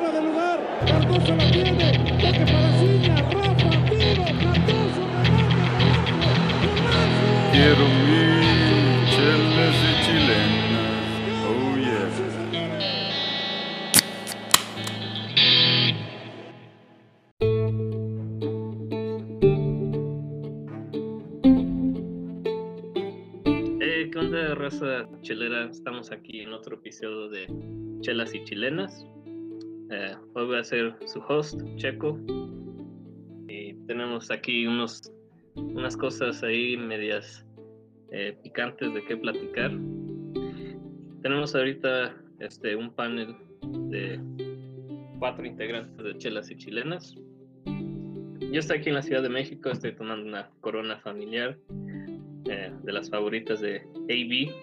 fuera de lugar. Cardoso la tiene. Toque para Ciña. Rafa, tiro. Cardoso, remate. Quiero mis chelas y chilenas. Oh yeah. Eh, ¿Qué onda, raza chelera? Estamos aquí en otro episodio de Chelas y Chilenas. Eh, hoy voy a ser su host, Checo. Y tenemos aquí unos, unas cosas ahí medias eh, picantes de qué platicar. Tenemos ahorita este, un panel de cuatro integrantes de Chelas y Chilenas. Yo estoy aquí en la Ciudad de México, estoy tomando una corona familiar eh, de las favoritas de AB.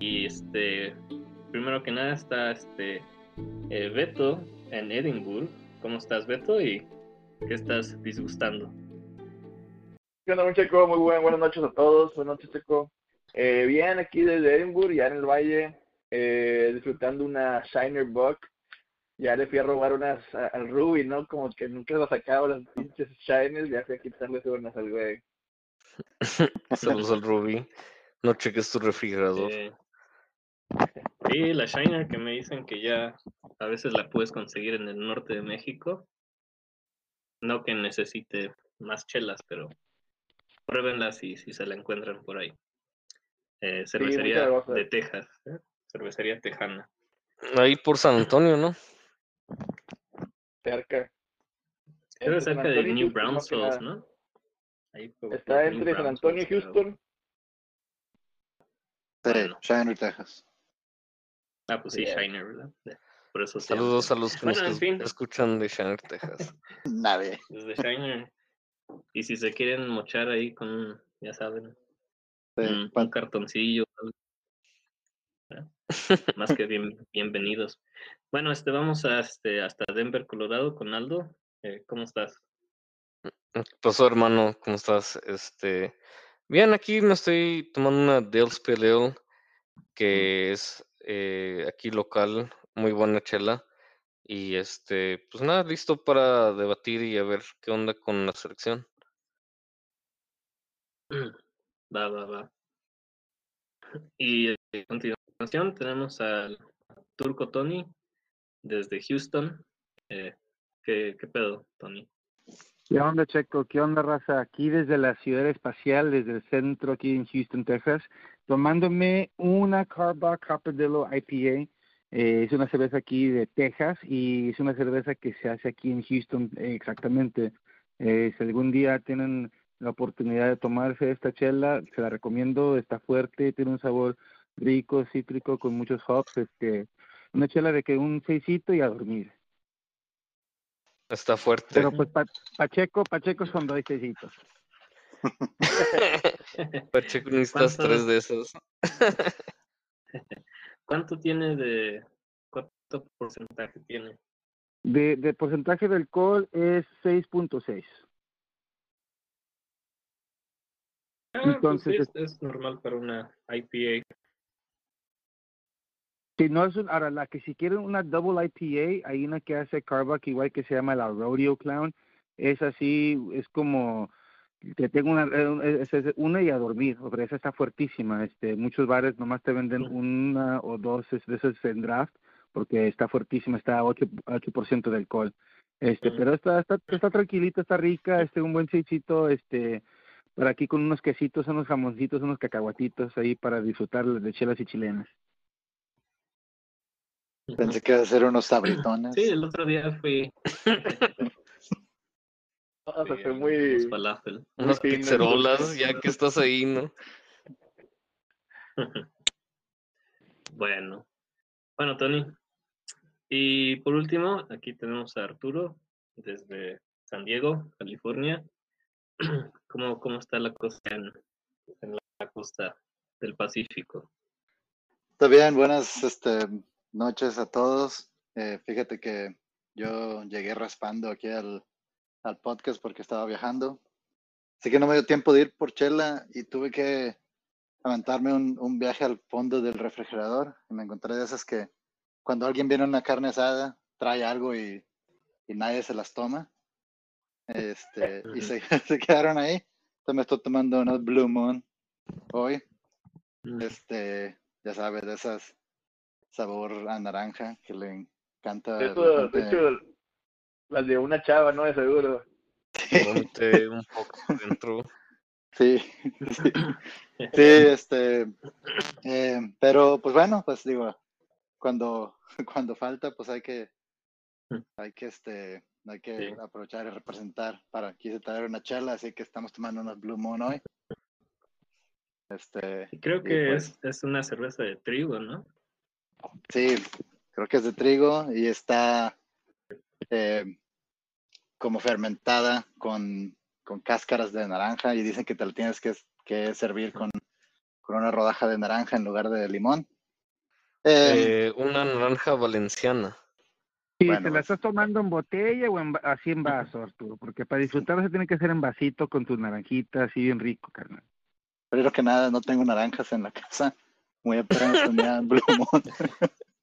Y este, primero que nada está este eh, Beto en Edinburgh. ¿Cómo estás, Beto? ¿Y qué estás disgustando? ¿Qué onda, Checo? Muy buen, buenas noches a todos. Buenas noches, Checo. Eh, bien, aquí desde Edinburgh, ya en el valle, eh, disfrutando una Shiner Buck. Ya le fui a robar unas a- al Ruby, ¿no? Como que nunca las sacaba las pinches Shiners, ya fui a quitarles unas al güey. Saludos al Ruby. No cheques tu refrigerador. Eh, sí, la Shiner que me dicen que ya a veces la puedes conseguir en el norte de México. No que necesite más chelas, pero pruébenla si, si se la encuentran por ahí. Eh, cervecería de Texas, ¿eh? cervecería tejana. Ahí por San Antonio, ¿no? Cerca. Creo cerca de New nada. ¿no? Ahí por- Está por New entre San Antonio y. Houston. Sí, Bueno. Shiner, Texas. Ah, pues sí. Shiner, ¿verdad? Por eso llama Saludos a los que Bueno, nos en fin. escuchan de Shiner, Texas. Nadie. Desde Shiner. Y si se quieren mochar ahí con, ya saben, Sí, un, cartoncillo. Más que bien, bienvenidos. Bueno, este vamos a, este, hasta Denver, Colorado con Aldo. Eh, ¿Cómo estás? ¿Qué pasó, hermano? ¿Cómo estás? Este, bien, aquí me estoy tomando una Dale's Pale Ale, que es eh, aquí local, muy buena chela. Y este, pues nada, listo para debatir y a ver qué onda con la selección. Va, va, va. Y eh, a continuación tenemos al Turco Tony desde Houston. Eh, ¿qué, ¿Qué pedo, Tony? ¿Qué onda, Checo? ¿Qué onda, raza? Aquí desde la ciudad espacial, desde el centro, aquí en Houston, Texas, tomándome una Carback Copperdello IPA. Eh, es una cerveza aquí de Texas y es una cerveza que se hace aquí en Houston eh, exactamente. Eh, si algún día tienen la oportunidad de tomarse esta chela, se la recomiendo. Está fuerte, tiene un sabor rico, cítrico, con muchos hops. Este, una chela de que un seisito y a dormir. Está fuerte. Pero pues pa- Pacheco, Pacheco son dos seisitos. Pacheco, necesitas ¿Cuánto? tres de esos. ¿Cuánto tiene de... ¿Cuánto porcentaje tiene? De, de porcentaje de alcohol es 6.6. Ah, pues Entonces, sí, es, es normal para una IPA. Si no es un- ahora la que si quieren una double IPA, hay una que hace Carback igual que se llama la Rodeo Clown. Es así, es como que tengo una, eh, es una y a dormir, pero esa está fuertísima. Este, muchos bares nomás te venden una o dos es- de esas en draft porque está fuertísima, está a 8, 8% de alcohol. Este, pero está, está, está tranquilita, está rica, este, un buen seisito, este, por aquí con unos quesitos, unos jamoncitos, unos cacahuatitos ahí para disfrutar de chelas y chilenas. Pensé que iba a ser unos sabritones. Sí, el otro día fui... Fue a muy... unos falafel. Unas fino, pizzerolas, ya que estás ahí, ¿no? Bueno. Bueno, Tony. Y por último, aquí tenemos a Arturo desde San Diego, California. ¿Cómo, cómo está la cosa en, en la costa del Pacífico? Está bien, buenas este, noches a todos. Eh, fíjate que yo llegué raspando aquí al, al podcast porque estaba viajando. Así que no me dio tiempo de ir por chela y tuve que aventarme un, un viaje al fondo del refrigerador y me encontré de esas que cuando alguien viene a una carne asada, trae algo y, y nadie se las toma. Este, y se, se quedaron ahí. Entonces me estoy tomando unas Blue Moon hoy. Mm. Este, ya sabes, de esas sabor a naranja que le encanta. De hecho, las de una chava, ¿no? De seguro. Ponte un poco dentro. Sí, sí, sí, este, eh, pero pues bueno, pues digo, cuando, cuando falta, pues hay que, hay que, este, hay que Sí. aprovechar y representar para, quise traer una chela, así que estamos tomando unas Blue Moon hoy. Este, creo que pues, es, es una cerveza de trigo, ¿no? Sí, creo que es de trigo y está eh, como fermentada con, con cáscaras de naranja y dicen que te la tienes que, que servir con, con una rodaja de naranja en lugar de limón. Eh, Eh, una naranja valenciana. ¿Y Bueno, te la estás tomando en botella o en, así en vaso, Arturo? Porque para disfrutar se tiene que hacer en vasito con tus naranjitas, así bien rico, carnal. primero que nada, no tengo naranjas en la casa. Muy apenas tenía Blue Moon.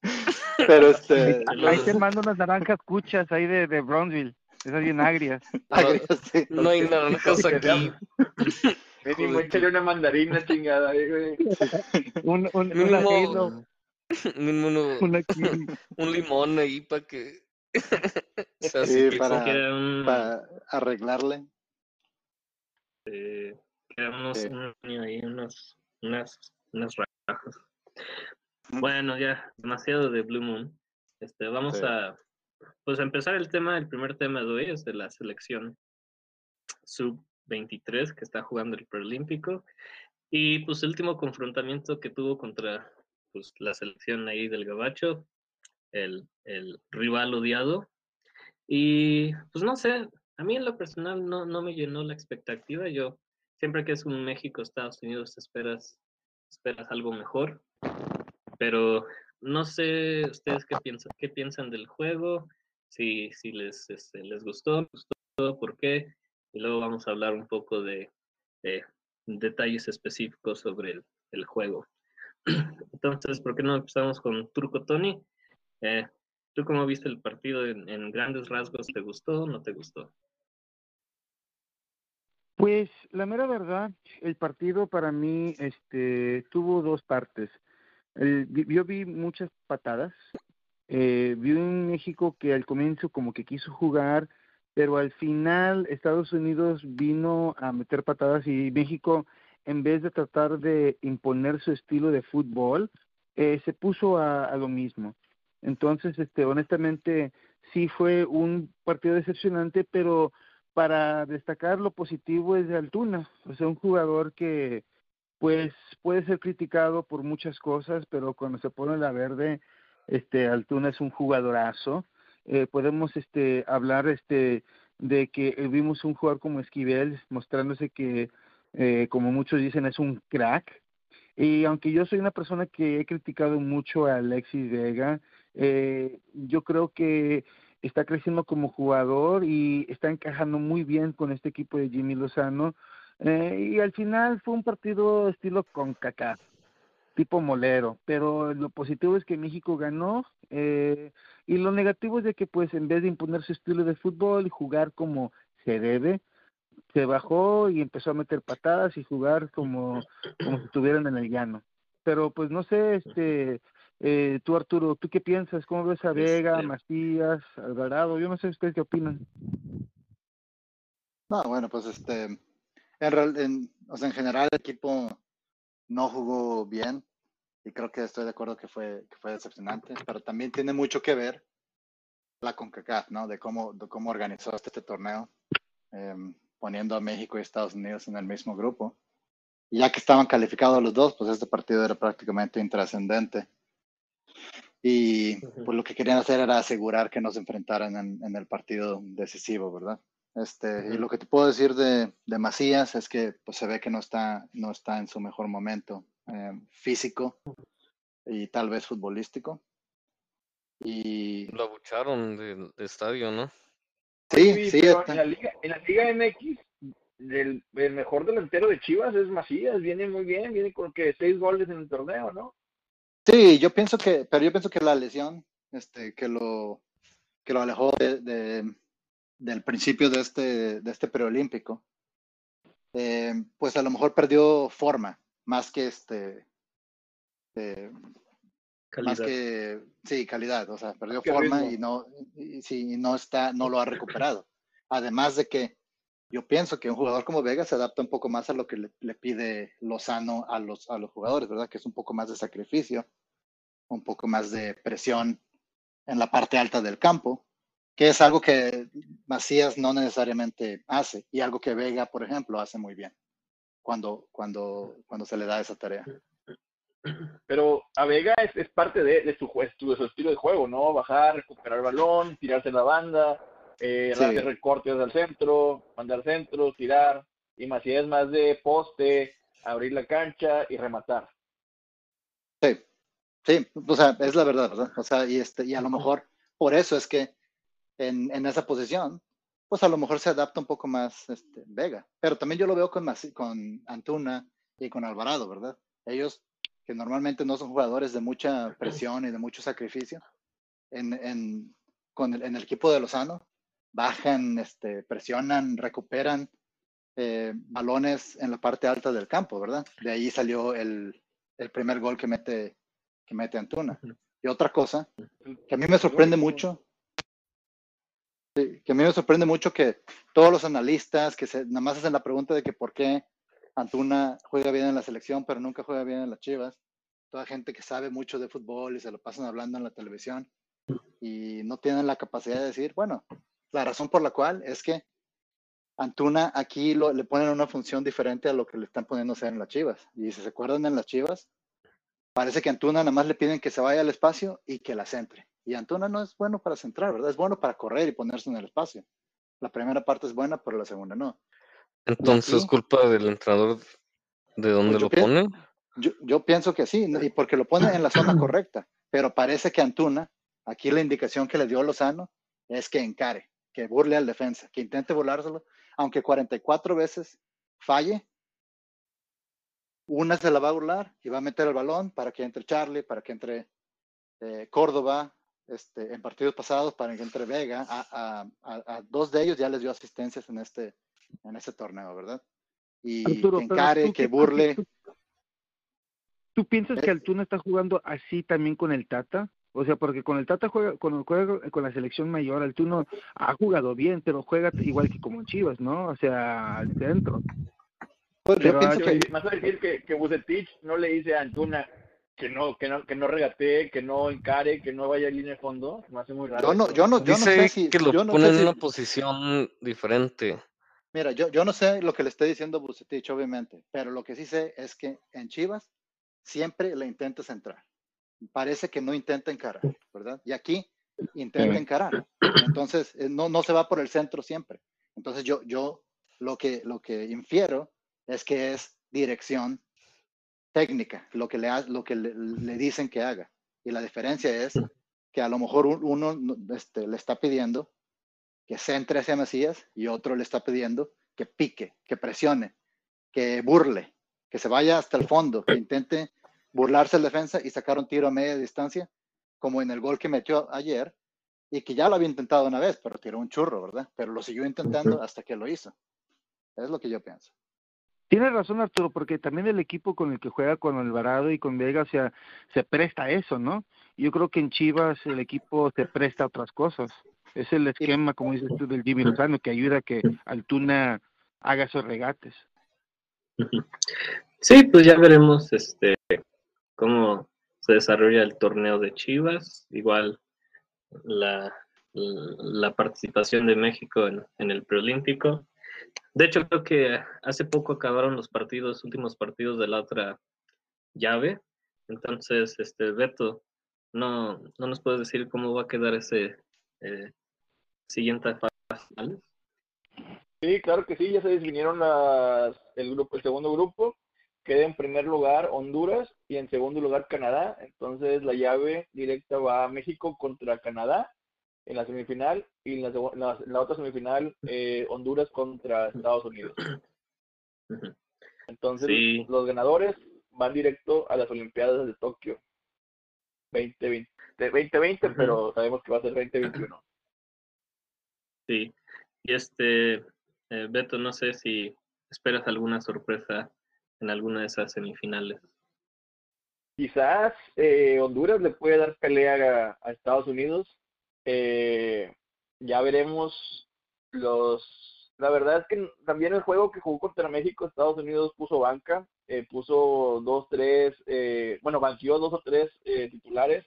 Pero este, Ahí, ahí te mando unas naranjas cuchas ahí de, de Brownsville, esas bien agrias. agrias, sí. No hay que sea- aquí. Mínimo, Joder, échale una mandarina chingada, eh. Un, un, Halo, Mínimo uno- una un limón ahí para que sea Sí, para- un, Para arreglarle. eh, unos, Sí. un- ahí, unos, unas, unas rajas. Bueno, ya, demasiado de Blue Moon. Este, vamos Sí. a pues empezar el tema, el primer tema de hoy es de la selección sub-23 que está jugando el preolímpico y pues el último confrontamiento que tuvo contra pues la selección ahí del Gabacho, el, el rival odiado. Y pues no sé, a mí en lo personal no, no me llenó la expectativa. Yo siempre que es un México-Estados Unidos esperas, esperas algo mejor. Pero no sé ustedes qué piensan, qué piensan del juego, si, si les, este, les gustó, gustó, por qué. Y luego vamos a hablar un poco de, de detalles específicos sobre el, el juego. Entonces, ¿por qué no empezamos con Turco Tony? Eh, ¿Tú cómo viste el partido en, en grandes rasgos? ¿Te gustó o no te gustó? Pues la mera verdad, el partido para mí este, tuvo dos partes. El- yo vi muchas patadas. Eh, vi un México que al comienzo como que quiso jugar, pero al final Estados Unidos vino a meter patadas y México, en vez de tratar de imponer su estilo de fútbol, eh, se puso a, a lo mismo. Entonces, este, honestamente, sí fue un partido decepcionante, pero para destacar lo positivo es de Altuna, o sea, un jugador que pues puede ser criticado por muchas cosas, pero cuando se pone la verde, este Altuna es un jugadorazo. Eh, podemos este hablar este de que vimos un jugador como Esquivel mostrándose que eh, como muchos dicen es un crack. Y aunque yo soy una persona que he criticado mucho a Alexis Vega, eh, yo creo que está creciendo como jugador y está encajando muy bien con este equipo de Jimmy Lozano. Eh, y al final fue un partido estilo con caca, tipo molero, pero lo positivo es que México ganó eh, y lo negativo es de que pues en vez de imponer su estilo de fútbol y jugar como se debe, se bajó y empezó a meter patadas y jugar como, como si estuvieran en el llano. Pero pues no sé, este, eh, tú Arturo, ¿tú qué piensas? ¿Cómo ves a Vega, Este- Macías, Alvarado? Yo no sé ustedes qué opinan. No, bueno, pues este, en, en, o sea, en general el equipo no jugó bien y creo que estoy de acuerdo que fue, que fue decepcionante, pero también tiene mucho que ver la CONCACAF, ¿no? De cómo, de cómo organizó este, este torneo, em, poniendo a México y Estados Unidos en el mismo grupo. Y ya que estaban calificados los dos, pues este partido era prácticamente intrascendente. Y pues lo que querían hacer era asegurar que no se enfrentaran en, en el partido decisivo, ¿verdad? Este, y lo que te puedo decir de, de Macías es que pues, se ve que no está, no está en su mejor momento eh, físico y tal vez futbolístico. Y Lo abucharon del estadio, ¿no? sí, sí, pero está- en la Liga, en la Liga MX, el, el mejor delantero de Chivas es Macías, viene muy bien, viene con que seis goles en el torneo, ¿no? sí, yo pienso que, pero yo pienso que la lesión este, que lo que lo alejó de, de- del principio de este, de este preolímpico, eh, pues a lo mejor perdió forma, más que este, eh, más Calidad. que, sí, calidad, o sea, perdió forma ritmo. y no, y, sí, y no está, no lo ha recuperado. Además de que yo pienso que un jugador como Vega se adapta un poco más a lo que le, le pide Lozano a los, a los jugadores, ¿verdad? Que es un poco más de sacrificio, un poco más de presión en la parte alta del campo, que es algo que Macías no necesariamente hace y algo que Vega, por ejemplo, hace muy bien cuando, cuando, cuando se le da esa tarea. Pero a Vega es, es parte de, de su, de su estilo de juego, ¿no? Bajar, recuperar el balón, tirarse la banda, eh, Sí. hacer recortes al centro, mandar centro, tirar. Y Macías más de poste, abrir la cancha y rematar. Sí, sí, o sea, es la verdad, ¿verdad? O sea, y, este, y a lo mejor por eso es que en, en esa posición, pues a lo mejor se adapta un poco más este, Vega. Pero también yo lo veo con, con Antuna y con Alvarado, ¿verdad? Ellos que normalmente no son jugadores de mucha presión y de mucho sacrificio, en, en, con el, en el equipo de Lozano, bajan, este, presionan, recuperan eh, balones en la parte alta del campo, ¿verdad? De ahí salió el, el primer gol que mete, que mete Antuna. Y otra cosa que a mí me sorprende mucho, sí, que a mí me sorprende mucho que todos los analistas que se, nada más hacen la pregunta de que por qué Antuna juega bien en la selección, pero nunca juega bien en las Chivas. Toda gente que sabe mucho de fútbol y se lo pasan hablando en la televisión y no tienen la capacidad de decir, bueno, la razón por la cual es que Antuna aquí lo- le ponen una función diferente a lo que le están poniendo hacer en las Chivas. Y si se acuerdan en las Chivas, parece que Antuna nada más le piden que se vaya al espacio y que la centre. Y Antuna no es bueno para centrar, ¿verdad? Es bueno para correr y ponerse en el espacio. La primera parte es buena, pero la segunda no. Entonces, aquí- culpa del entrenador de dónde Pues yo lo pone. Yo, yo pienso que sí, y porque lo pone en la zona correcta, pero parece que Antuna, aquí la indicación que le dio Lozano es que encare, que burle al defensa, que intente burlárselo, aunque 44 veces falle, una se la va a burlar y va a meter el balón para que entre Charlie, para que entre eh, Córdoba, este, en partidos pasados, para que entre Vega, a, a- a- a dos de ellos ya les dio asistencias en este, en este torneo, ¿verdad? Y Arturo, que encare, tú que burle. tú- ¿Tú piensas Eh. que Altuna está jugando así también con el Tata? O sea, porque con el Tata juega, con, juega con la selección mayor, Altuna ha jugado bien, pero juega igual que como Chivas, ¿no? O sea, al centro. Pues yo pienso que Más a decir que, que Bucetich no le dice a Antuna que no, que no, que no regatee, que no encare, que no vaya a línea de fondo. Me hace muy raro. Yo no, yo no, yo no Dice sé si, que lo yo no pone sé en si- una posición diferente. mira, yo, yo no sé lo que le esté diciendo Bucetich, obviamente, pero lo que sí sé es que en Chivas siempre le intenta centrar. Parece que no intenta encarar, ¿verdad? Y aquí intenta encarar. Entonces, eh, no, no se va por el centro siempre. Entonces, yo, yo lo que, lo que infiero es que es dirección técnica, lo que le, ha- lo que le, le dicen que haga. Y la diferencia es que a lo mejor un- uno no- este, le está pidiendo que centre hacia Macías y otro le está pidiendo que pique, que presione, que burle, que se vaya hasta el fondo, que intente burlarse el defensa y sacar un tiro a media distancia, como en el gol que metió ayer, y que ya lo había intentado una vez, pero tiró un churro, ¿verdad? Pero lo siguió intentando hasta que lo hizo. Es lo que yo pienso. Tienes razón, Arturo, porque también el equipo con el que juega con Alvarado y con Vega, se presta a eso, ¿no? Yo creo que en Chivas el equipo se presta a otras cosas. Es el esquema, como dices tú, del Jimmy Lozano, que ayuda a que Altuna haga esos regates. Sí, pues ya veremos este cómo se desarrolla el torneo de Chivas, igual la, la participación de México en, en el preolímpico. De hecho, creo que hace poco acabaron los partidos, últimos partidos de la otra llave. Entonces, este Beto, no, no nos puedes decir cómo va a quedar ese eh, siguiente fase. Sí, claro que sí, ya se definieron las, el grupo, el segundo grupo. Queda en primer lugar Honduras y en segundo lugar Canadá. Entonces la llave directa va a México contra Canadá en la semifinal y en la, segu- la, la otra semifinal eh, Honduras contra Estados Unidos. Entonces Sí. los ganadores van directo a las Olimpiadas de Tokio 2020. 20, 2020, Ujú. pero sabemos que va a ser 2021. Sí. Y este, eh, Beto, no sé si esperas alguna sorpresa en alguna de esas semifinales. Quizás eh, Honduras le puede dar pelea a, a Estados Unidos. Eh, ya veremos los... La verdad es que también el juego que jugó contra México, Estados Unidos puso banca, eh, puso dos, tres, eh, bueno, banqueó dos o tres eh, titulares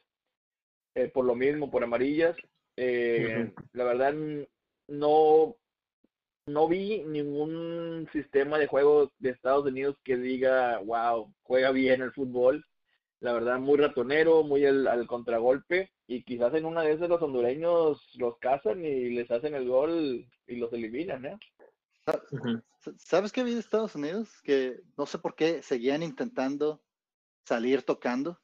eh, por lo mismo, por amarillas. Eh, La verdad no no vi ningún sistema de juego de Estados Unidos que diga, wow, juega bien el fútbol. La verdad, muy ratonero, muy al, al contragolpe. Y quizás en una de esas los hondureños los cazan y les hacen el gol y los eliminan, ¿eh? ¿Sabes qué vi de Estados Unidos? Que no sé por qué seguían intentando salir tocando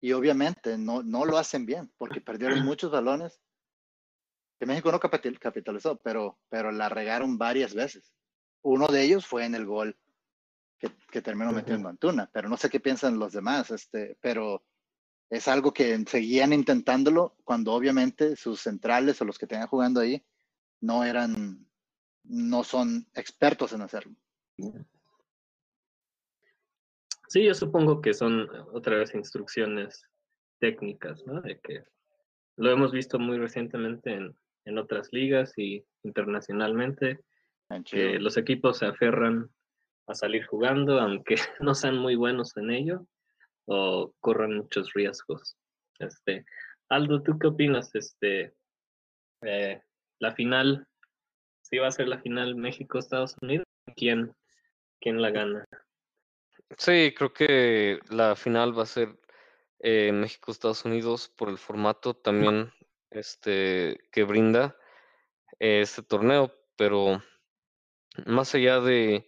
y obviamente no, no lo hacen bien porque perdieron muchos balones que México no capital- capitalizó, pero, pero la regaron varias veces. Uno de ellos fue en el gol que, que terminó metiendo Antuna, pero no sé qué piensan los demás, este, pero es algo que seguían intentándolo cuando obviamente sus centrales o los que tenían jugando ahí no eran, no son expertos en hacerlo. Sí, yo supongo que son otra vez instrucciones técnicas, ¿no? De que lo hemos visto muy recientemente en, en otras ligas y internacionalmente, En que los equipos se aferran a salir jugando, aunque no sean muy buenos en ello, o corran muchos riesgos. Este, Aldo, ¿tú qué opinas? Este, eh, la final, si va a ser la final México-Estados Unidos, ¿quién, quién la gana? Sí, creo que la final va a ser eh, México-Estados Unidos por el formato también este, que brinda eh, este torneo, pero más allá de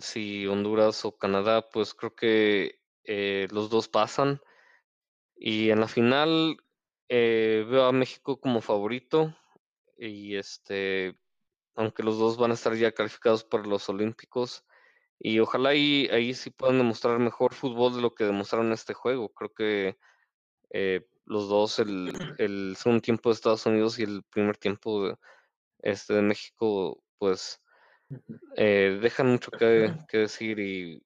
si Honduras o Canadá, pues creo que eh, los dos pasan y en la final eh, veo a México como favorito y este, aunque los dos van a estar ya calificados para los Olímpicos. Y ojalá ahí, ahí sí puedan demostrar mejor fútbol de lo que demostraron en este juego. Creo que eh, los dos, el, el segundo tiempo de Estados Unidos y el primer tiempo de, este, de México, pues eh, dejan mucho que, que decir y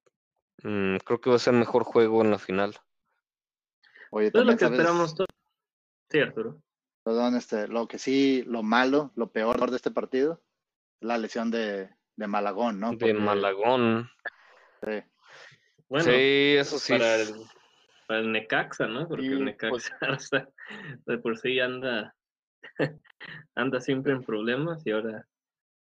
mm, creo que va a ser mejor juego en la final. Oye, Es lo que sabes, esperamos todos. Sí, Arturo. perdón, este, lo que sí, lo malo, lo peor de este partido, es la lesión de, de Malagón, ¿no? De Porque, Malagón. sí, Bueno, sí, eso sí. para el, para el Necaxa, ¿no? Porque el Necaxa pues- o sea, de por sí anda, anda siempre en problemas y ahora.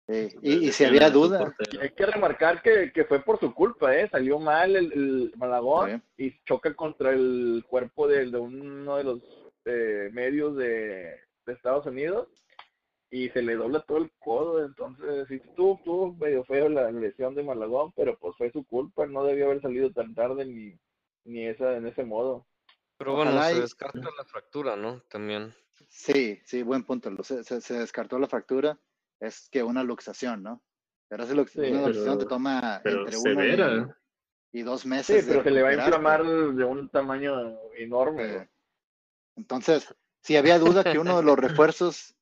Sí. Y, y si había duda, hay que remarcar que, que fue por su culpa, ¿eh? Salió mal el, el Malagón Sí. y choca contra el cuerpo de, de uno de los eh, medios de, de Estados Unidos y se le dobla todo el codo. Entonces, sí, estuvo, estuvo medio feo la lesión de Malagón, pero pues fue su culpa. No debió haber salido tan tarde ni, ni esa, en ese modo. Pero bueno, Ojalá se y- descarta la fractura, ¿no? También. sí, sí, buen punto. lo- Se, se- se descartó la fractura, es que una luxación, ¿no? Pero esa lux- Sí, una luxación te toma entre uno y, y dos Sí, meses. de pero se le va a inflamar de un tamaño enorme. Entonces, si había duda que uno de los refuerzos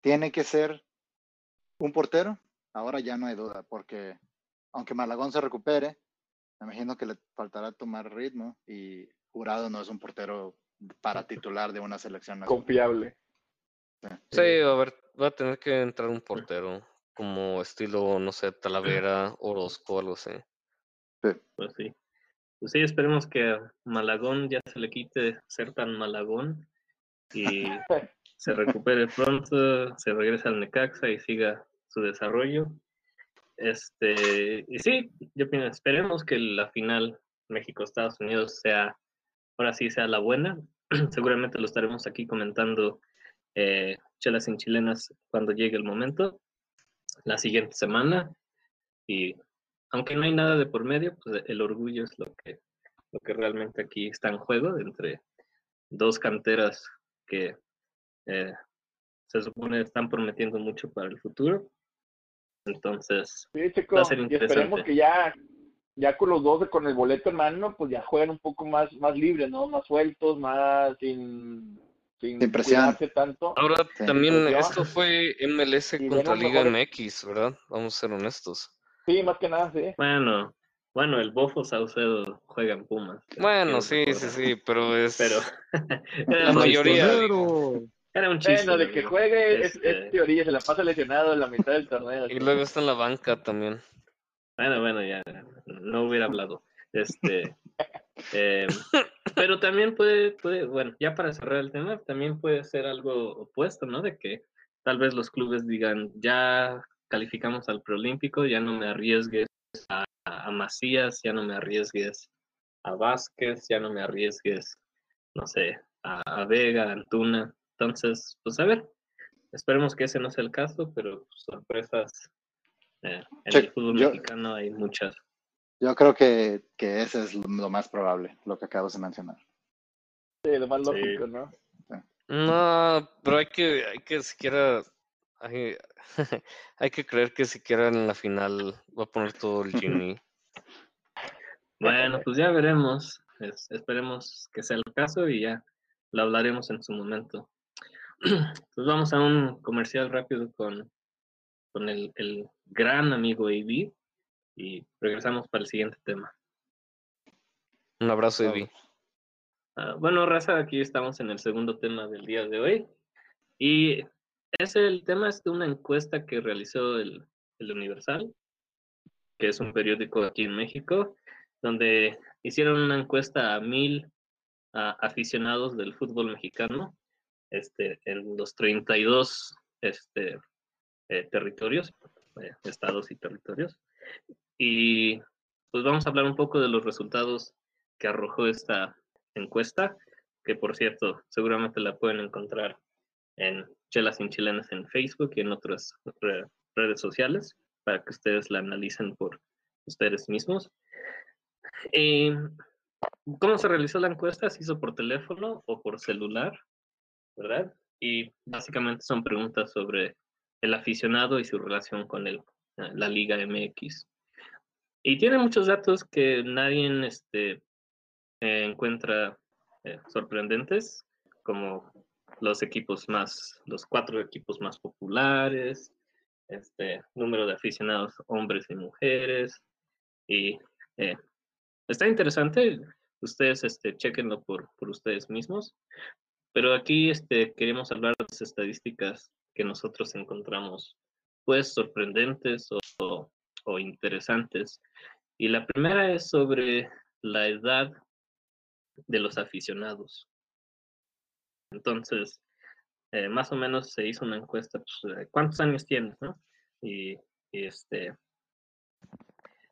tiene que ser un portero, ahora ya no hay duda, porque aunque Malagón se recupere, me imagino que le faltará tomar ritmo y Jurado no es un portero para titular de una selección nacional. Confiable. Sí, va a, haber, va a tener que entrar un portero, como estilo, no sé, Talavera, Orozco, algo así. Pues sí. Pues sí, esperemos que a Malagón ya se le quite ser tan Malagón y se recupere pronto, se regrese al Necaxa y siga su desarrollo. Este, y sí, yo pienso, esperemos que la final México-Estados Unidos sea, ahora sí sea la buena. Seguramente lo estaremos aquí comentando eh, chelas en chilenas cuando llegue el momento, la siguiente semana. Y aunque no hay nada de por medio, pues el orgullo es lo que, lo que realmente aquí está en juego entre dos canteras que eh, se supone están prometiendo mucho para el futuro. Entonces, Sí, Checo, Va a ser y esperemos interesante. que ya, ya con los 12, con el boleto en mano, pues ya juegan un poco más, más libres, ¿no? Más sueltos, más sin, sin cuidarse tanto. Ahora Sí. también esto fue MLS Y contra Liga MX, ¿verdad? Vamos a ser honestos. Sí, más que nada, sí. Bueno, bueno, el Bofo Saucedo juega en Pumas. Bueno, sí, sí, sí, pero es... Pero era La mayoría, Era un chiste. Bueno, de que juegue es, Este- es teoría, se la pasa lesionado en la mitad del torneo. Y luego está en la banca también. Bueno, bueno, ya no hubiera hablado. Este, eh, pero también puede, puede, bueno, ya para cerrar el tema, también puede ser algo opuesto, ¿no? De que tal vez los clubes digan, ya calificamos al preolímpico, ya no me arriesgues a, a Macías, ya no me arriesgues a Vázquez, ya no me arriesgues, no sé, a, a Vega, a Antuna. Entonces, pues a ver, esperemos que ese no sea el caso, pero sorpresas eh, en Che, el fútbol yo- mexicano hay muchas. Yo creo que, que ese es lo, lo más probable, lo que acabas de mencionar. Sí, lo más Sí. lógico, ¿no? No, pero hay que, hay que siquiera, hay, hay que creer que siquiera en la final va a poner todo el Gini. Bueno, pues ya veremos. Es- esperemos que sea el caso y ya lo hablaremos en su momento. Pues vamos a un comercial rápido con, con el, el gran amigo AB y regresamos para el siguiente tema. Un abrazo, Evi. Ah, bueno, Raza, aquí estamos en el segundo tema del día de hoy. Y es el tema es de una encuesta que realizó el, el Universal, que es un periódico aquí en México, donde hicieron una encuesta a mil aficionados del fútbol mexicano este, en los 32 este, eh, territorios, eh, estados y territorios. Y pues vamos a hablar un poco de los resultados que arrojó esta encuesta, que por cierto, seguramente la pueden encontrar en Chelas sin Chilenas en Facebook y en otras re- redes sociales para que ustedes la analicen por ustedes mismos. Eh, ¿Cómo se realizó la encuesta? Se hizo por teléfono o por celular, ¿verdad? Y básicamente son preguntas sobre el aficionado y su relación con el, eh, la Liga MX. Y tiene muchos datos que nadie este, eh, encuentra eh, sorprendentes, como los equipos más, los cuatro equipos más populares, este número de aficionados hombres y mujeres, y eh, está interesante, ustedes este, chequenlo por, por ustedes mismos, pero aquí este, queremos hablar de las estadísticas que nosotros encontramos, pues sorprendentes o, o- o interesantes. Y la primera es sobre la edad de los aficionados. Entonces, eh, más o menos se hizo una encuesta, pues, ¿cuántos años tienes, no? Y, y, este,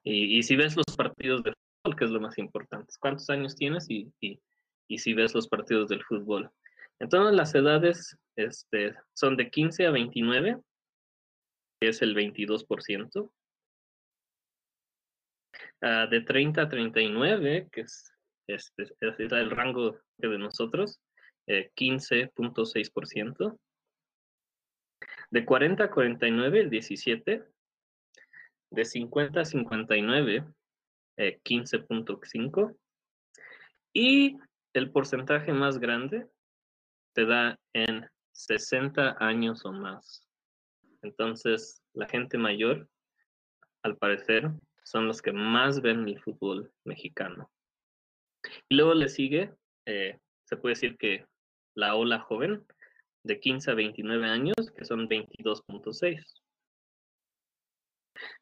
y, y si ves los partidos de fútbol, que es lo más importante, ¿cuántos años tienes? Y, y, y si ves los partidos del fútbol. Entonces, las edades este, son de 15 a 29, que es el 22%. Ah, de 30 a 39, que es, este, es el rango de nosotros, eh, 15.6%. De 40 a 49, el 17. De 50 a 59, eh, 15.5. Y el porcentaje más grande se da en 60 años o más. Entonces, la gente mayor, al parecer, son los que más ven el fútbol mexicano. Y luego le sigue, eh, se puede decir que la ola joven, de 15 a 29 años, que son 22.6.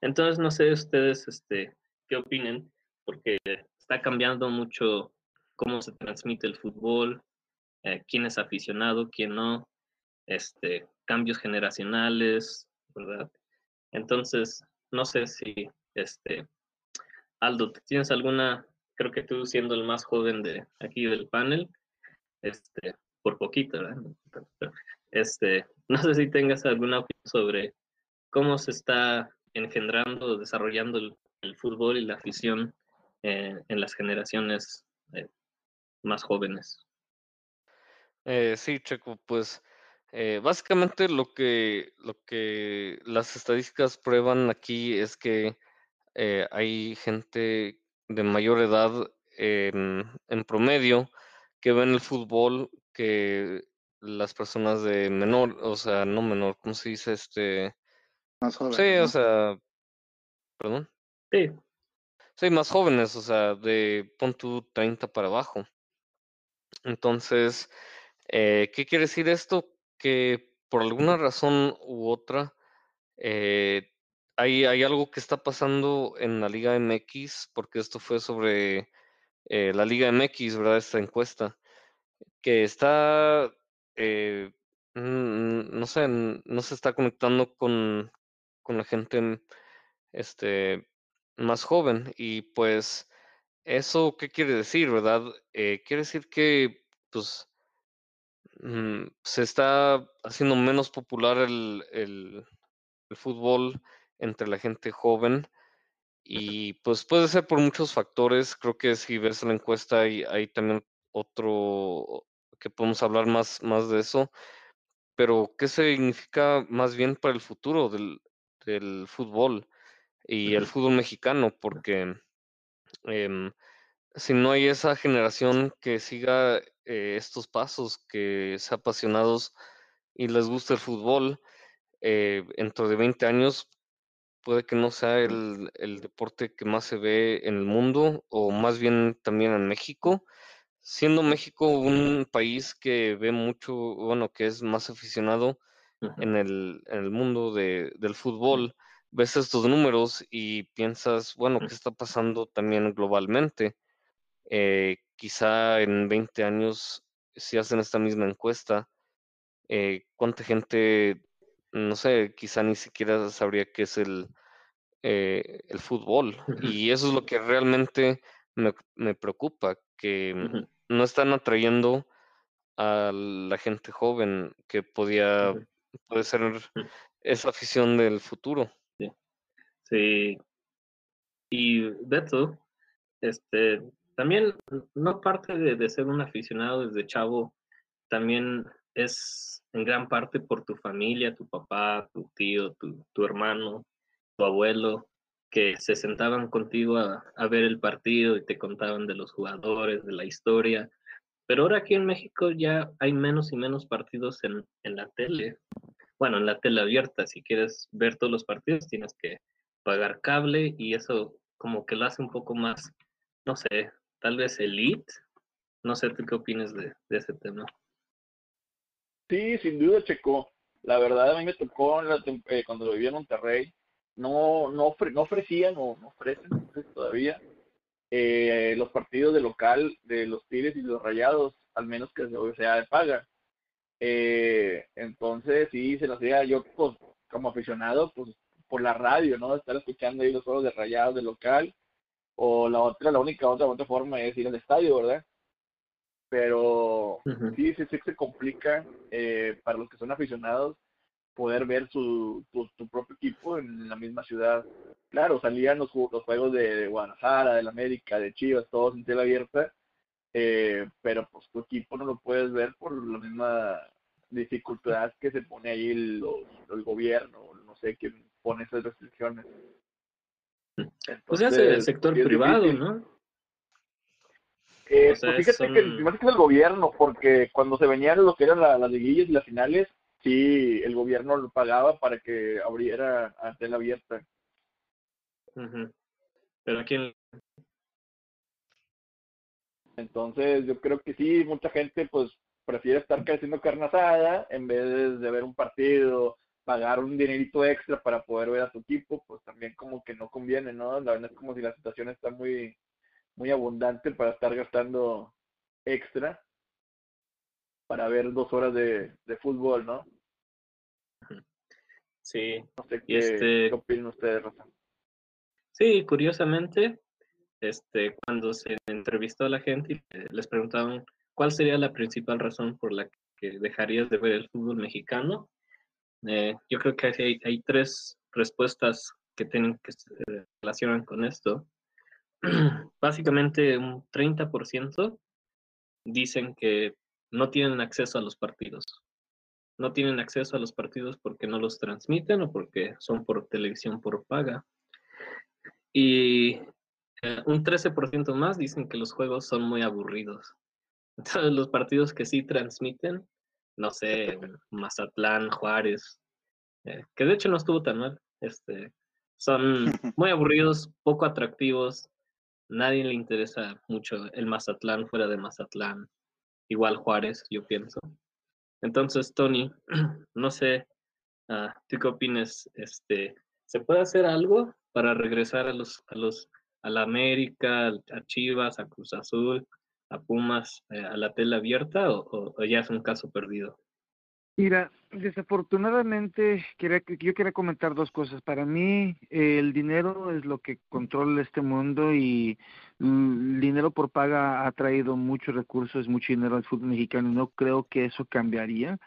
Entonces, no sé ustedes este, qué opinen, porque está cambiando mucho cómo se transmite el fútbol, eh, quién es aficionado, quién no, este, cambios generacionales, ¿verdad? Entonces, no sé si, este, Aldo, ¿tú ¿tienes alguna, creo que tú siendo el más joven de aquí del panel, este, por poquito, ¿verdad? Este, no sé si tengas alguna opinión sobre cómo se está engendrando, desarrollando el, fútbol y la afición eh, en las generaciones eh, más jóvenes. Eh, sí, Checo, pues básicamente lo que, lo que las estadísticas prueban aquí es que eh, hay gente de mayor edad en, en promedio que ven el fútbol que las personas de menor, o sea, no menor, ¿cómo se dice? Este, Más joven. sí, ¿no? o sea, perdón. Sí, Sí, más jóvenes, o sea, de pon tú 30 para abajo. Entonces, eh, ¿qué quiere decir esto? Que por alguna razón u otra, eh, hay, algo que está pasando en la Liga MX, porque esto fue sobre eh, la Liga MX, ¿verdad? Esta encuesta, que está, eh, mm, no sé, no se está conectando con, con la gente este, más joven. Y pues, ¿eso qué quiere decir, verdad? Eh, quiere decir que, pues, mm, se está haciendo menos popular el, el fútbol entre la gente joven. Y pues puede ser por muchos factores. Creo que si ves la encuesta hay, hay también otro que podemos hablar más, más de eso. Pero, ¿qué significa más bien para el futuro del, del fútbol y el fútbol mexicano? Porque em, si no hay esa generación que siga eh, estos pasos, que sea apasionados y les guste el fútbol, eh, dentro de 20 años puede que no sea el, el deporte que más se ve en el mundo o más bien también en México. Siendo México un país que ve mucho, bueno, que es más aficionado en el, en el mundo de, del fútbol, ves estos números y piensas, bueno, ¿qué está pasando también globalmente? Eh, quizá en 20 años, si hacen esta misma encuesta, eh, ¿cuánta gente, no sé, quizá ni siquiera sabría qué es el, eh, el fútbol? Y eso es lo que realmente me, me preocupa, que ujú, no están atrayendo a la gente joven que podía, puede ser esa afición del futuro. Sí. Y Beto, este, también no parte de, de ser un aficionado desde chavo, también es en gran parte por tu familia, tu papá, tu tío, tu, tu hermano, tu abuelo, que se sentaban contigo a, ver el partido y te contaban de los jugadores, de la historia. Pero ahora aquí en México ya hay menos y menos partidos en, en la tele. Bueno, en la tele abierta, si quieres ver todos los partidos, tienes que pagar cable y eso como que lo hace un poco más, no sé, tal vez elite. No sé, ¿tú qué opinas de, de ese tema? Sí, sin duda, Checo. La verdad, a mí me tocó en la eh, cuando vivía en Monterrey. No, no, ofre- no ofrecían o no ofrecen todavía eh, los partidos de local de los Tigres y los Rayados, al menos que se- sea de paga. Eh, entonces, sí, se nos hacía yo, pues, como aficionado, pues, por la radio, ¿no? Estar escuchando ahí los juegos de Rayados de local. O la otra, la única otra, otra forma es ir al estadio, ¿verdad? Pero sí, sí, sí se complica eh, para los que son aficionados poder ver su, tu, tu propio equipo en la misma ciudad. Claro, salían los, los juegos de, de Guadalajara, del América, de Chivas, todos en tela abierta, eh, pero pues tu equipo no lo puedes ver por la misma dificultad que se pone ahí el, los- el gobierno, no sé quién pone esas restricciones. Pues se hace el Entonces, sector es privado, difícil. ¿no? Eh, pues fíjate son- que más que es el gobierno, porque cuando se venían lo que eran la- las liguillas y las finales, sí, el gobierno lo pagaba para que abriera a tela abierta. Pero aquí en... Entonces, yo creo que sí, mucha gente pues prefiere estar haciendo carne asada en vez de ver un partido, pagar un dinerito extra para poder ver a su equipo, pues también como que no conviene, ¿no? La verdad es como si la situación está muy, muy abundante para estar gastando extra para ver dos horas de, de fútbol, ¿no? Sí, No sé qué, este- qué opinan ustedes, Rafa. sí, curiosamente, este, cuando se entrevistó a la gente y le- les preguntaban cuál sería la principal razón por la que dejarías de ver el fútbol mexicano, eh, yo creo que hay, hay tres respuestas que tienen que se relacionan con esto. Básicamente un 30% dicen que no tienen acceso a los partidos. No tienen acceso a los partidos porque no los transmiten o porque son por televisión por paga. y eh, un 13% más dicen que los juegos son muy aburridos. Entonces, los partidos que sí transmiten, no sé, Mazatlán, Juárez, eh, que de hecho no estuvo tan mal, este, son muy aburridos, poco atractivos, nadie le interesa mucho el Mazatlán fuera de Mazatlán, igual Juárez, yo pienso. Entonces, Tony, no sé, ah, ¿tú qué opinas? Este, ¿Se puede hacer algo para regresar a los, a los, la América, a Chivas, a Cruz Azul, a Pumas, eh, a la tela abierta o ya es un caso perdido? Mira, desafortunadamente quería, yo quería comentar dos cosas. Para mí el dinero es lo que controla este mundo y el dinero por paga ha traído muchos recursos, mucho dinero al fútbol mexicano y no creo que eso cambiaría.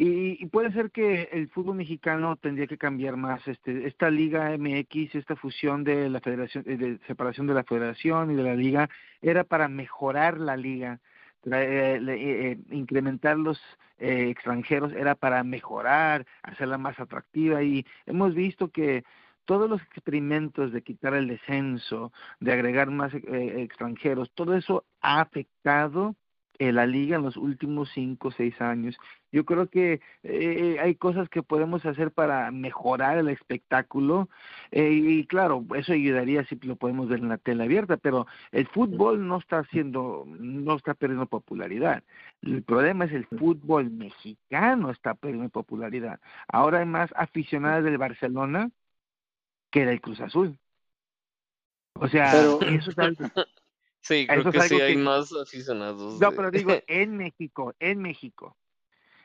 Y, puede ser que el fútbol mexicano tendría que cambiar más. Este, esta Liga MX, esta fusión de la federación, eh, de separación de la federación y de la liga, era para mejorar la liga, eh, eh, incrementar los extranjeros, era para mejorar, hacerla más atractiva. Y hemos visto que todos los experimentos de quitar el descenso, de agregar más extranjeros, todo eso ha afectado la liga en los últimos cinco o seis años. Yo creo que eh, hay cosas que podemos hacer para mejorar el espectáculo eh, y claro, eso ayudaría si lo podemos ver en la tele abierta, pero el fútbol no está haciendo, no está perdiendo popularidad. El problema es el fútbol mexicano está perdiendo popularidad. Ahora hay más aficionados del Barcelona que del Cruz Azul. O sea, eso es Sí, creo que sí hay más aficionados. No, pero digo, en México, en México.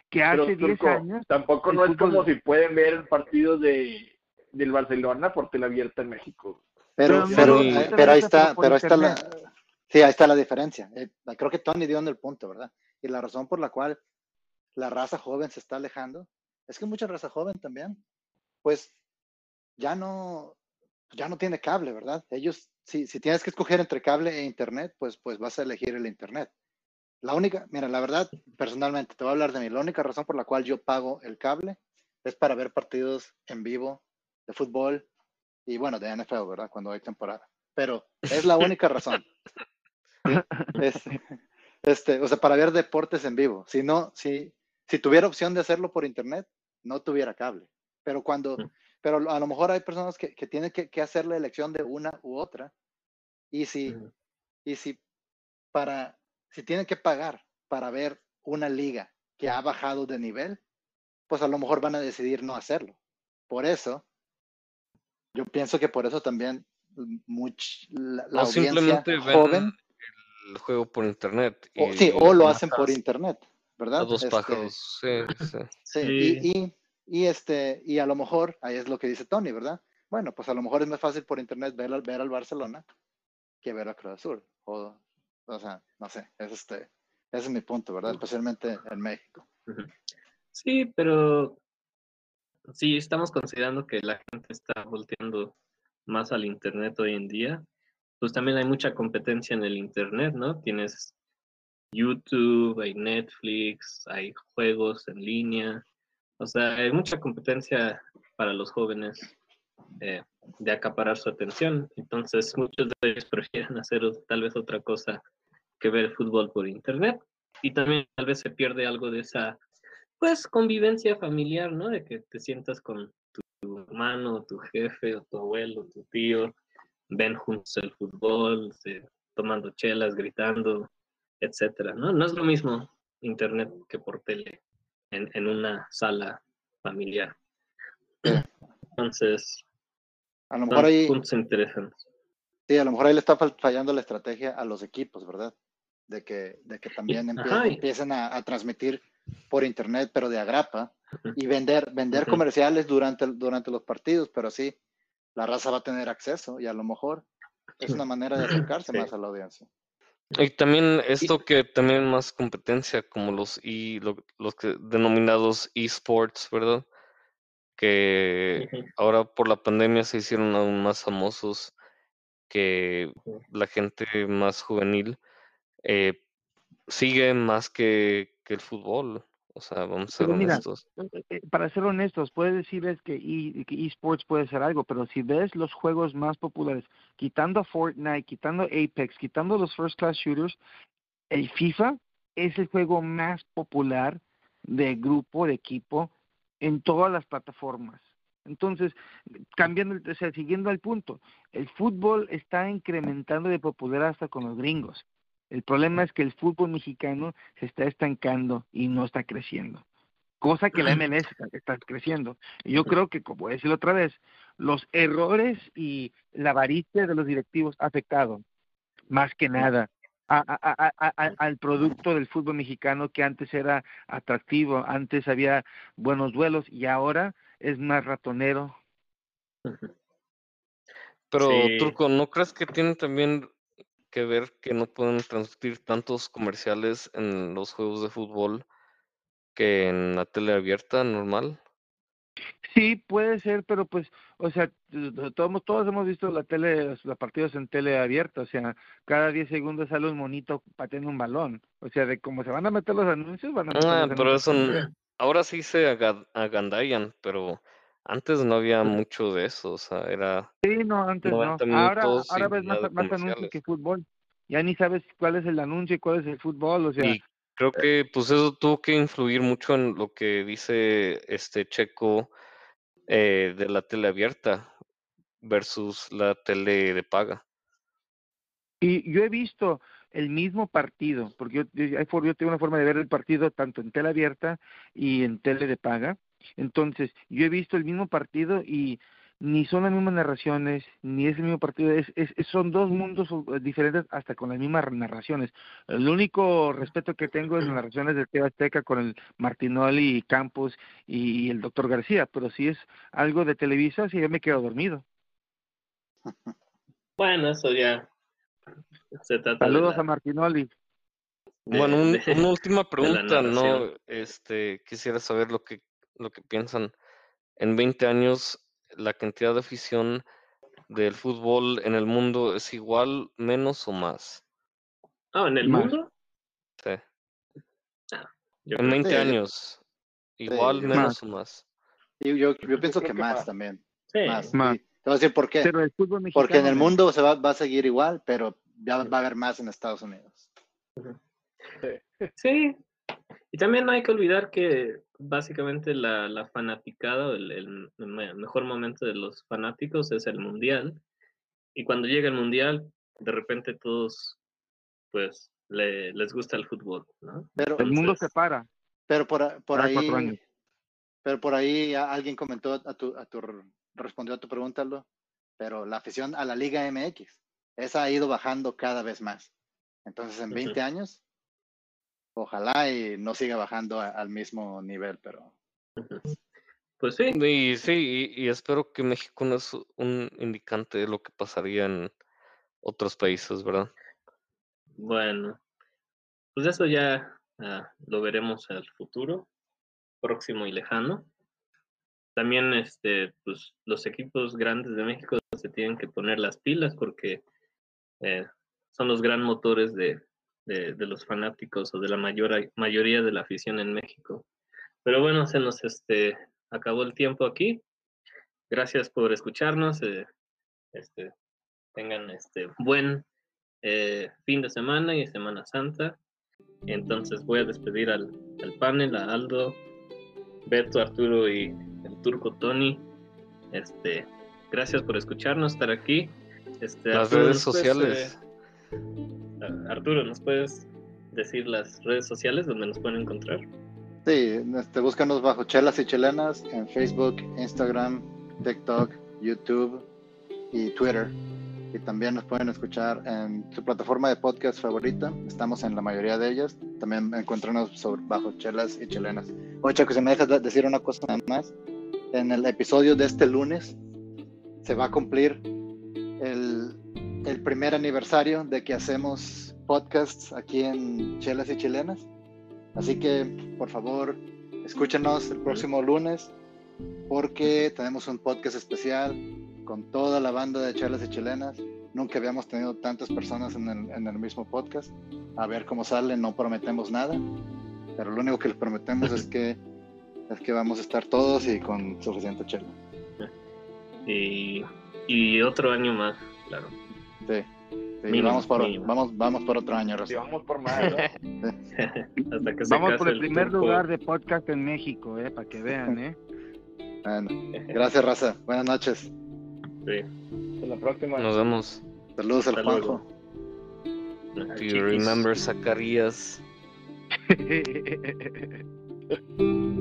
Que hace 10 años. Tampoco no es como si pueden ver el partido de, del Barcelona por tele abierta en México. Pero, pero, pero, ahí está, pero ahí está la. Sí, ahí está la diferencia. Eh, creo que Tony dio en el punto, ¿verdad? Y la razón por la cual la raza joven se está alejando es que mucha raza joven también, pues ya no, ya no tiene cable, ¿verdad? Ellos si, si tienes que escoger entre cable e internet, pues, pues vas a elegir el internet. La única, mira, la verdad, personalmente, te voy a hablar de mí. La única razón por la cual yo pago el cable es para ver partidos en vivo de fútbol y bueno, de NFL, ¿verdad? Cuando hay temporada. Pero es la única razón. este, o sea, para ver deportes en vivo. Si no, si, si tuviera opción de hacerlo por internet, no tuviera cable. Pero cuando, pero a lo mejor hay personas que, que tienen que, que, hacer la elección de una u otra. Y si, y si para, si tienen que pagar para ver una liga que ha bajado de nivel, pues a lo mejor van a decidir no hacerlo. Por eso, yo pienso que por eso también much, la, la audiencia joven el juego por internet. o, sí, o lo hacen por internet, ¿verdad? dos este, pájaros, sí, sí. sí, Y, y, y, este, y a lo mejor, ahí es lo que dice Tony, ¿verdad? Bueno, pues a lo mejor es más fácil por internet ver al, ver al Barcelona que ver a Cruz Azul. O, o sea, no sé, es este, ese es mi punto, ¿verdad? Especialmente en México. Sí, pero sí estamos considerando que la gente está volteando más al Internet hoy en día. Pues también hay mucha competencia en el Internet, ¿no? Tienes YouTube, hay Netflix, hay juegos en línea. O sea, hay mucha competencia para los jóvenes eh, de acaparar su atención. Entonces, muchos de ellos prefieren hacer tal vez otra cosa que ver fútbol por internet. Y también tal vez se pierde algo de esa, pues, convivencia familiar, ¿no? De que te sientas con tu, hermano, tu jefe, o tu abuelo, tu tío, ven juntos el fútbol, tomando chelas, gritando, etcétera, ¿no? No es lo mismo internet que por tele en, en una sala familiar. Entonces, a lo mejor ahí. interesantes. Sí, a lo mejor ahí le está fallando la estrategia a los equipos, ¿verdad? De que, de que también empiecen, a, transmitir por internet, pero de agrapa, y vender, vender comerciales durante, durante los partidos, pero sí, la raza va a tener acceso y a lo mejor es una manera de acercarse más a la audiencia. Y también esto que también más competencia, como los y los que denominados esports, ¿verdad? que ahora por la pandemia se hicieron aún más famosos que la gente más juvenil eh, sigue más que, que, el fútbol. O sea, vamos a ser Pero honestos. Eh, eh, para ser honestos, puedes decirles que, e, que esports puede ser algo, pero si ves los juegos más populares, quitando Fortnite, quitando Apex, quitando los first class shooters, el FIFA es el juego más popular de grupo, de equipo, en todas las plataformas. Entonces, cambiando, o sea, siguiendo al punto, el fútbol está incrementando de popular hasta con los gringos. El problema es que el fútbol mexicano se está estancando y no está creciendo. Cosa que la MLS está, está creciendo. Y yo creo que, como voy a decirlo otra vez, los errores y la avaricia de los directivos ha afectado más que nada a, a, a, a- al producto del fútbol mexicano que antes era atractivo, antes había buenos duelos y ahora es más ratonero. Pero, Sí. Turco, ¿no crees que tiene también que ver que no pueden transmitir tantos comerciales en los juegos de fútbol que en la tele abierta normal? Sí, puede ser, pero pues, o sea, todos, todos hemos visto la tele, los los partidos en tele abierta, o sea, cada 10 segundos sale un monito pateando un balón, o sea, de cómo se van a meter los anuncios, van a meter Ah, los pero anuncios eso, en n- tele. ahora sí se aga- agandallan, pero antes no había mucho de eso, o sea, era Sí, no, antes no. 90 Ahora, ahora ves más, más anuncios que fútbol. Ya ni sabes cuál es el anuncio y cuál es el fútbol, o sea, Y creo que pues eso tuvo que influir mucho en lo que dice este Checo eh, de la tele abierta versus la tele de paga. Y yo he visto el mismo partido, porque yo, yo, yo tengo una forma de ver el partido tanto en tele abierta y en tele de paga. Entonces, yo he visto el mismo partido y ni son las mismas narraciones, ni es el mismo partido, es, es, son dos mundos eh, diferentes hasta con las mismas narraciones. El único respeto que tengo es las narraciones de TV Azteca con el Martinoli y Campos y, el doctor García, pero si es algo de Televisa, sí, yo me quedo dormido. Bueno, eso ya se trata Saludos de la- a Martinoli. de- Bueno, un- de- una última pregunta, ¿no? Este, quisiera saber lo que, lo que piensan. En 20 años, la cantidad de afición del fútbol en el mundo es igual, menos o más. Ah, ¿en el Más. mundo? Sí. Yo En creo 20 Sí. años, igual, Sí, menos más. o más. Y yo, yo Yo pienso que que más más. también. Más. Sí. Más. Y te voy a decir por qué. Pero el fútbol mexicano. Porque en el mundo se va, va a seguir igual, pero ya va a haber más en Estados Unidos. Sí. Y también no hay que olvidar que básicamente la, la fanaticada, el, el me- mejor momento de los fanáticos es el mundial. Y cuando llega el mundial, de repente todos, pues, le- les gusta el fútbol, ¿no? Pero, El mundo se para. pero por, por ahí, años. pero por ahí alguien comentó a tu, a tu, respondió a tu pregunta, Aldo, pero la afición a la Liga MX, esa ha ido bajando cada vez más. Entonces, en 20 años, ojalá y no siga bajando a- al mismo nivel, pero Pues sí, Y sí, y, y espero que México no es un indicante de lo que pasaría en otros países, ¿verdad? bueno. Pues eso ya ah, lo veremos al futuro, próximo y lejano. También este, pues, los equipos grandes de México se tienen que poner las pilas porque eh, son los gran motores de, de, de los fanáticos o de la mayor, mayoría de la afición en México. Pero bueno, se nos este, acabó el tiempo aquí. Gracias por escucharnos. eh, este, tengan este buen eh, fin de semana y Semana Santa. Entonces voy a despedir al, al panel, a Aldo, Beto, Arturo y el turco Tony. Este, gracias por escucharnos, estar aquí. Este, Las redes ¿nos puedes, sociales. eh, a- Arturo, ¿nos puedes decir las redes sociales donde nos pueden encontrar? sí, este, búscanos bajo Chelas y Chilenas en Facebook, Instagram, TikTok, YouTube y Twitter. Y también nos pueden escuchar en su plataforma de podcast favorita. Estamos en la mayoría de ellas. También encuéntranos sobre, bajo Chelas y Chilenas. Oye, Chaco, si me dejas de- decir una cosa más. En el episodio de este lunes se va a cumplir el, el primer aniversario de que hacemos podcasts aquí en Chelas y Chilenas. Así que, por favor, escúchenos el próximo lunes porque tenemos un podcast especial con toda la banda de chelas y chilenas. Nunca habíamos tenido tantas personas en el, mismo podcast. A ver cómo sale, no prometemos nada. Pero lo único que les prometemos es que es que vamos a estar todos y con suficiente chela. Y, y otro año más, claro. Sí. Sí, Mínimo, vamos, por, mínimo. vamos, vamos por otro año, Raza. vamos por más, ¿no? Hasta que se Vamos por el primer turco. lugar de podcast en México, eh, para que vean, eh. Bueno, gracias, Raza. Buenas noches. Sí. Hasta la próxima. Nos vemos. Saludos al. Juanjo. Do you remember Zacarías?